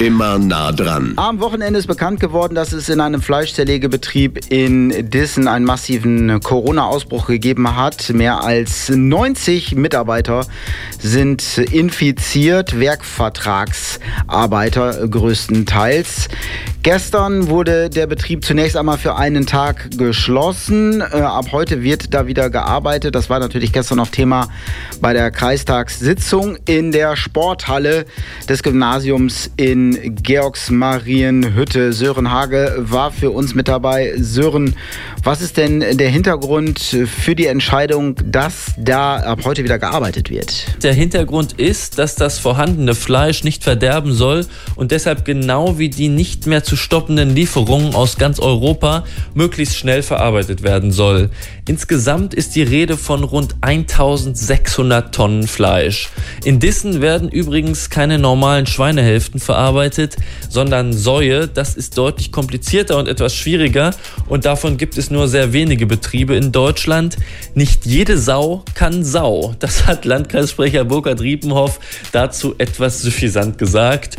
Immer nah dran. Am Wochenende ist bekannt geworden, dass es in einem Fleischzerlegebetrieb in Dissen einen massiven Corona-Ausbruch gegeben hat. Mehr als 90 Mitarbeiter sind infiziert, Werkvertragsarbeiter größtenteils. Gestern wurde der Betrieb zunächst einmal für einen Tag geschlossen. Äh, ab heute wird da wieder gearbeitet. Das war natürlich gestern noch Thema bei der Kreistagssitzung in der Sporthalle des Gymnasiums in Georgsmarienhütte. Sören Hage war für uns mit dabei. Sören, was ist denn der Hintergrund für die Entscheidung, dass da ab heute wieder gearbeitet wird? Der Hintergrund ist, dass das vorhandene Fleisch nicht verderben soll und deshalb genau wie die nicht mehr zu stoppenden Lieferungen aus ganz Europa möglichst schnell verarbeitet werden soll. Insgesamt ist die Rede von rund 1600 Tonnen Fleisch. In Dissen werden übrigens keine normalen Schweinehälften verarbeitet, sondern Säue. Das ist deutlich komplizierter und etwas schwieriger und davon gibt es nur sehr wenige Betriebe in Deutschland. Nicht jede Sau kann Sau. Das hat Landkreissprecher Burkhard Riepenhoff dazu etwas suffisant gesagt.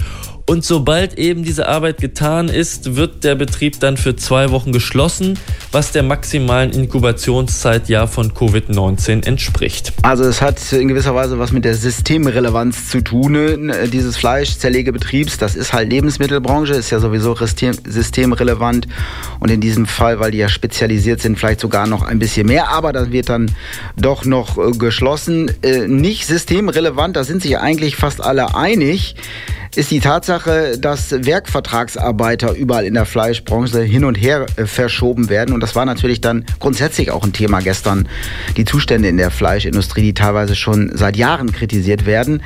Und sobald eben diese Arbeit getan ist, wird der Betrieb dann für zwei Wochen geschlossen, was der maximalen Inkubationszeit ja von Covid-19 entspricht. Also es hat in gewisser Weise was mit der Systemrelevanz zu tun, äh, dieses Fleischzerlegebetriebs. Das ist halt Lebensmittelbranche, ist ja sowieso systemrelevant. Und in diesem Fall, weil die ja spezialisiert sind, vielleicht sogar noch ein bisschen mehr. Aber das wird dann doch noch äh, geschlossen. Äh, nicht systemrelevant, da sind sich eigentlich fast alle einig ist die Tatsache, dass Werkvertragsarbeiter überall in der Fleischbranche hin und her äh, verschoben werden. Und das war natürlich dann grundsätzlich auch ein Thema gestern. Die Zustände in der Fleischindustrie, die teilweise schon seit Jahren kritisiert werden.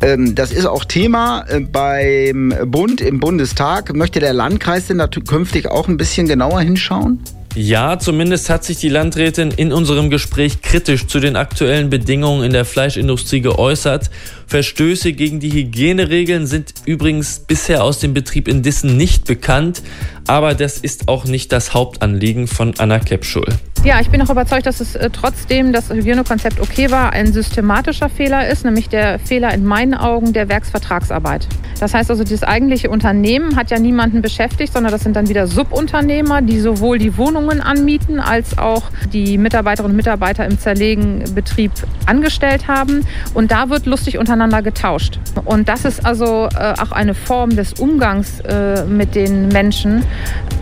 Ähm, das ist auch Thema äh, beim Bund im Bundestag. Möchte der Landkreis denn da künftig auch ein bisschen genauer hinschauen? Ja, zumindest hat sich die Landrätin in unserem Gespräch kritisch zu den aktuellen Bedingungen in der Fleischindustrie geäußert. Verstöße gegen die Hygieneregeln sind übrigens bisher aus dem Betrieb in Dissen nicht bekannt, aber das ist auch nicht das Hauptanliegen von Anna Kepschul. Ja, ich bin auch überzeugt, dass es äh, trotzdem das Hygienekonzept okay war, ein systematischer Fehler ist, nämlich der Fehler in meinen Augen der Werksvertragsarbeit. Das heißt also, das eigentliche Unternehmen hat ja niemanden beschäftigt, sondern das sind dann wieder Subunternehmer, die sowohl die Wohnungen anmieten als auch die Mitarbeiterinnen und Mitarbeiter im Zerlegenbetrieb angestellt haben. Und da wird lustig untereinander getauscht. Und das ist also äh, auch eine Form des Umgangs äh, mit den Menschen,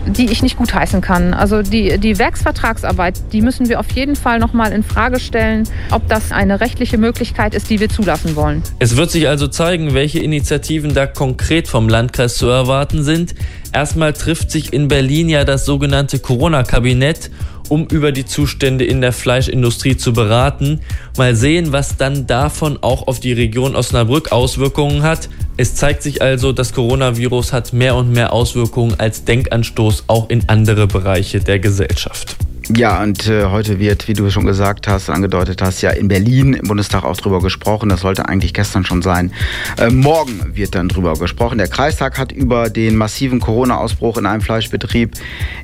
die ich nicht gutheißen kann. Also die, die Werksvertragsarbeit, die müssen wir auf jeden Fall nochmal in Frage stellen, ob das eine rechtliche Möglichkeit ist, die wir zulassen wollen. Es wird sich also zeigen, welche Initiativen da konkret vom Landkreis zu erwarten sind. Erstmal trifft sich in Berlin ja das sogenannte Corona-Kabinett um über die Zustände in der Fleischindustrie zu beraten. Mal sehen, was dann davon auch auf die Region Osnabrück Auswirkungen hat. Es zeigt sich also, das Coronavirus hat mehr und mehr Auswirkungen als Denkanstoß auch in andere Bereiche der Gesellschaft. Ja, und äh, heute wird, wie du schon gesagt hast, angedeutet hast, ja in Berlin im Bundestag auch drüber gesprochen. Das sollte eigentlich gestern schon sein. Äh, morgen wird dann drüber gesprochen. Der Kreistag hat über den massiven Corona-Ausbruch in einem Fleischbetrieb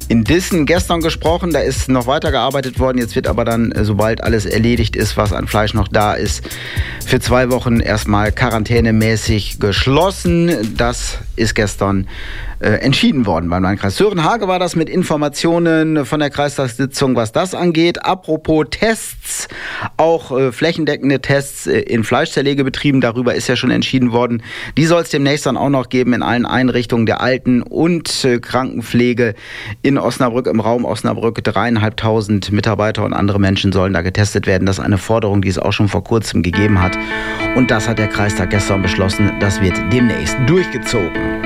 in Dissen gestern gesprochen. Da ist noch weiter gearbeitet worden. Jetzt wird aber dann, äh, sobald alles erledigt ist, was an Fleisch noch da ist, für zwei Wochen erstmal quarantänemäßig geschlossen. Das ist gestern äh, entschieden worden beim Landkreis. Sören Hage war das mit Informationen von der Kreistagssitzung, was das angeht. Apropos Tests, auch äh, flächendeckende Tests äh, in Fleischzerlegebetrieben, darüber ist ja schon entschieden worden. Die soll es demnächst dann auch noch geben in allen Einrichtungen der Alten- und äh, Krankenpflege in Osnabrück, im Raum Osnabrück. Dreieinhalbtausend Mitarbeiter und andere Menschen sollen da getestet werden. Das ist eine Forderung, die es auch schon vor kurzem gegeben hat. Und das hat der Kreistag gestern beschlossen. Das wird demnächst durchgezogen.